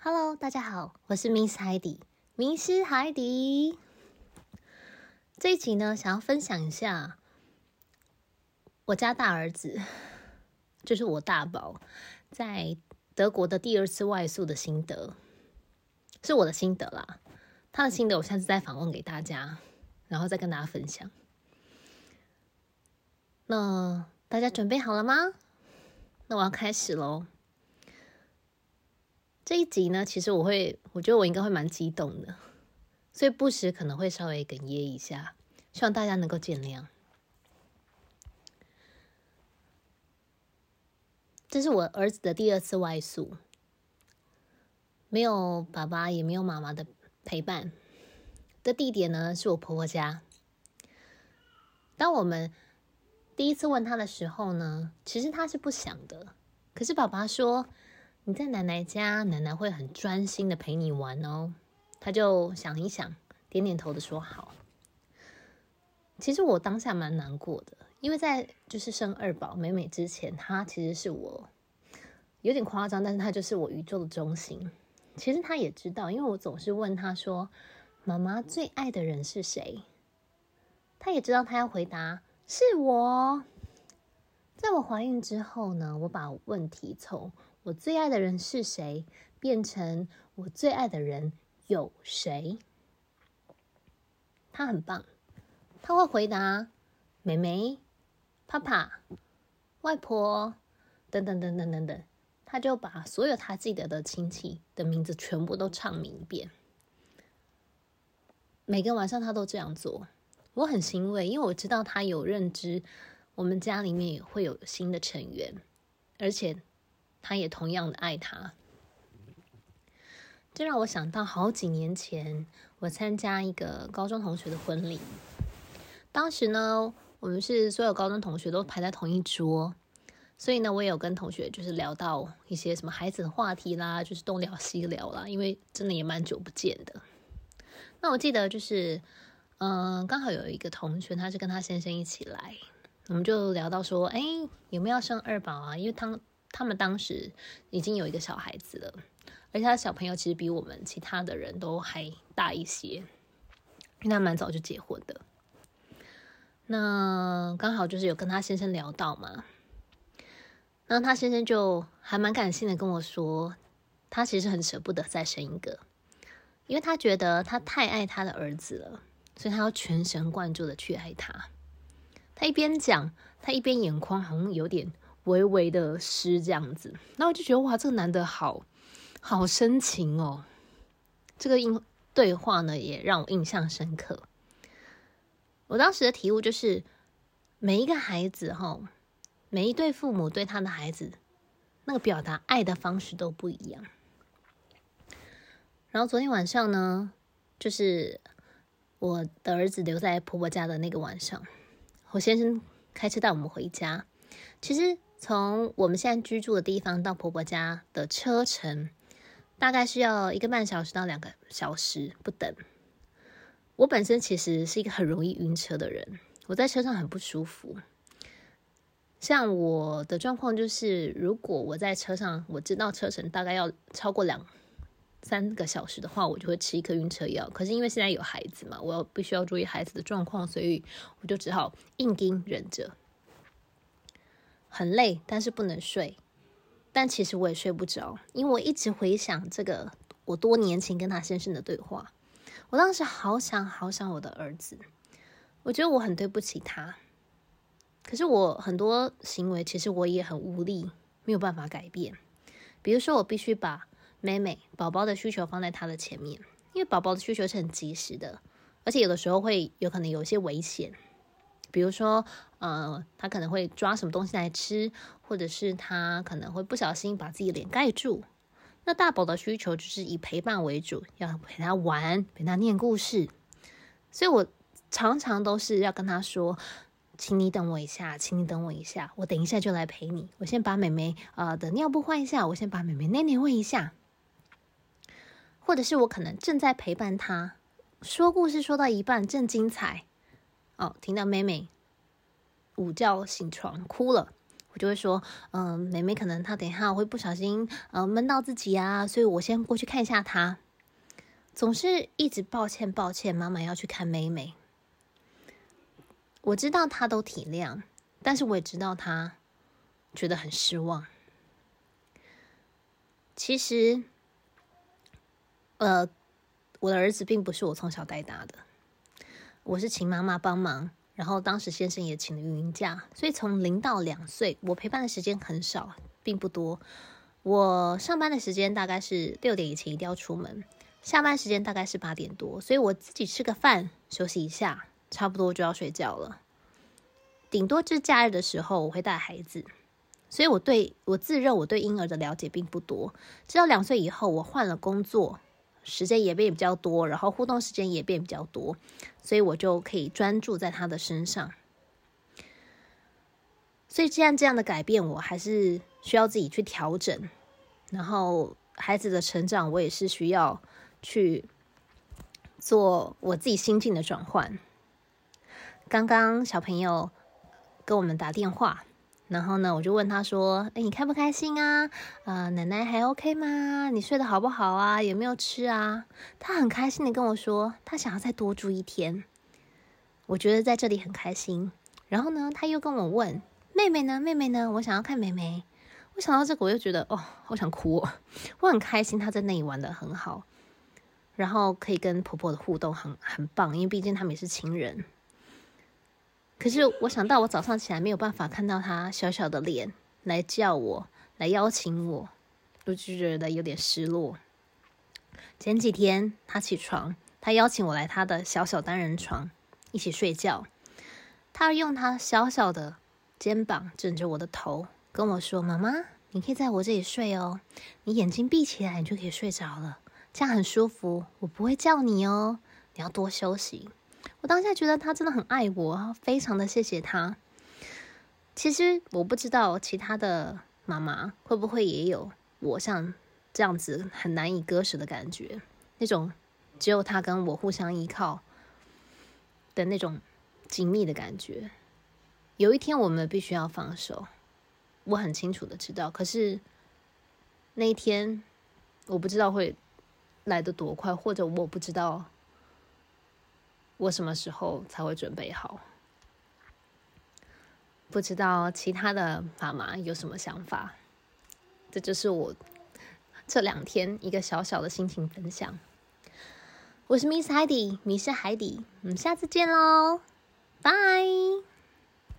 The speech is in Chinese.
Hello，大家好，我是 Miss 海底，迷失海底。这一集呢，想要分享一下我家大儿子，就是我大宝，在德国的第二次外宿的心得，是我的心得啦。他的心得，我下次再访问给大家，然后再跟大家分享。那大家准备好了吗？那我要开始喽。这一集呢，其实我会，我觉得我应该会蛮激动的，所以不时可能会稍微哽咽一下，希望大家能够见谅。这是我儿子的第二次外宿，没有爸爸也没有妈妈的陪伴，的地点呢是我婆婆家。当我们第一次问他的时候呢，其实他是不想的，可是爸爸说。你在奶奶家，奶奶会很专心的陪你玩哦。他就想一想，点点头的说好。其实我当下蛮难过的，因为在就是生二宝美美之前，他其实是我有点夸张，但是他就是我宇宙的中心。其实他也知道，因为我总是问他说：“妈妈最爱的人是谁？”他也知道他要回答是我。在我怀孕之后呢，我把问题从我最爱的人是谁？变成我最爱的人有谁？他很棒，他会回答妹妹、爸爸、外婆等等等等等等，他就把所有他记得的亲戚的名字全部都唱名一遍。每个晚上他都这样做，我很欣慰，因为我知道他有认知，我们家里面也会有新的成员，而且。他也同样的爱他，这让我想到好几年前我参加一个高中同学的婚礼。当时呢，我们是所有高中同学都排在同一桌，所以呢，我也有跟同学就是聊到一些什么孩子的话题啦，就是东聊西聊啦，因为真的也蛮久不见的。那我记得就是，嗯、刚好有一个同学，他是跟他先生一起来，我们就聊到说，哎，有没有生二宝啊？因为他。他们当时已经有一个小孩子了，而且他小朋友其实比我们其他的人都还大一些，因为他蛮早就结婚的。那刚好就是有跟他先生聊到嘛，那他先生就还蛮感性的跟我说，他其实很舍不得再生一个，因为他觉得他太爱他的儿子了，所以他要全神贯注的去爱他。他一边讲，他一边眼眶好像有点。微微的湿这样子，那我就觉得哇，这个男的好好深情哦。这个印对话呢，也让我印象深刻。我当时的体悟就是，每一个孩子哈，每一对父母对他的孩子，那个表达爱的方式都不一样。然后昨天晚上呢，就是我的儿子留在婆婆家的那个晚上，我先生开车带我们回家，其实。从我们现在居住的地方到婆婆家的车程，大概需要一个半小时到两个小时不等。我本身其实是一个很容易晕车的人，我在车上很不舒服。像我的状况就是，如果我在车上，我知道车程大概要超过两三个小时的话，我就会吃一颗晕车药。可是因为现在有孩子嘛，我要必须要注意孩子的状况，所以我就只好硬盯忍着。很累，但是不能睡。但其实我也睡不着，因为我一直回想这个我多年前跟他先生的对话。我当时好想好想我的儿子，我觉得我很对不起他。可是我很多行为其实我也很无力，没有办法改变。比如说，我必须把妹妹宝宝的需求放在他的前面，因为宝宝的需求是很及时的，而且有的时候会有可能有一些危险。比如说，呃，他可能会抓什么东西来吃，或者是他可能会不小心把自己脸盖住。那大宝的需求就是以陪伴为主，要陪他玩，陪他念故事。所以我常常都是要跟他说：“请你等我一下，请你等我一下，我等一下就来陪你。我先把妹妹啊的尿布换一下，我先把妹妹内内换一下。”或者是我可能正在陪伴他说故事，说到一半正精彩。哦，听到妹妹午觉醒床哭了，我就会说，嗯、妹妹可能她等一下会不小心呃闷到自己啊，所以我先过去看一下她。总是一直抱歉抱歉，妈妈要去看妹妹。我知道她都体谅，但是我也知道她觉得很失望。其实，呃，我的儿子并不是我从小带大的，我是请妈妈帮忙。然后当时先生也请了孕假，所以从零到两岁，我陪伴的时间很少，并不多。我上班的时间大概是六点以前一定要出门，下班时间大概是八点多，所以我自己吃个饭，休息一下，差不多就要睡觉了。顶多是假日的时候，我会带孩子，所以我对我自认我对婴儿的了解并不多。直到两岁以后，我换了工作。时间也变比较多，然后互动时间也变比较多，所以我就可以专注在他的身上。所以，既然这样的改变，我还是需要自己去调整。然后，孩子的成长，我也是需要去做我自己心境的转换。刚刚小朋友跟我们打电话。然后呢，我就问他说：“哎，你开不开心啊？呃，奶奶还 OK 吗？你睡得好不好啊？有没有吃啊？”他很开心的跟我说：“他想要再多住一天。”我觉得在这里很开心。然后呢，他又跟我问：“妹妹呢？妹妹呢？我想要看妹妹。”我想到这个，我又觉得哦，好想哭哦。我很开心，他在那里玩得很好，然后可以跟婆婆的互动很很棒，因为毕竟他们也是亲人。可是我想到，我早上起来没有办法看到他小小的脸来叫我，来邀请我，我就觉得有点失落。前几天他起床，他邀请我来他的小小单人床一起睡觉。他用他小小的肩膀枕着我的头，跟我说：“妈妈，你可以在我这里睡哦，你眼睛闭起来，你就可以睡着了，这样很舒服。我不会叫你哦，你要多休息。”我当下觉得他真的很爱我，非常的谢谢他。其实我不知道其他的妈妈会不会也有我像这样子很难以割舍的感觉，那种只有他跟我互相依靠的那种紧密的感觉。有一天我们必须要放手，我很清楚的知道。可是那一天我不知道会来得多快，或者我不知道。我什么时候才会准备好？不知道其他的妈妈有什么想法？这就是我这两天一个小小的心情分享。我是 Miss 海底迷失海底，我们下次见喽，拜。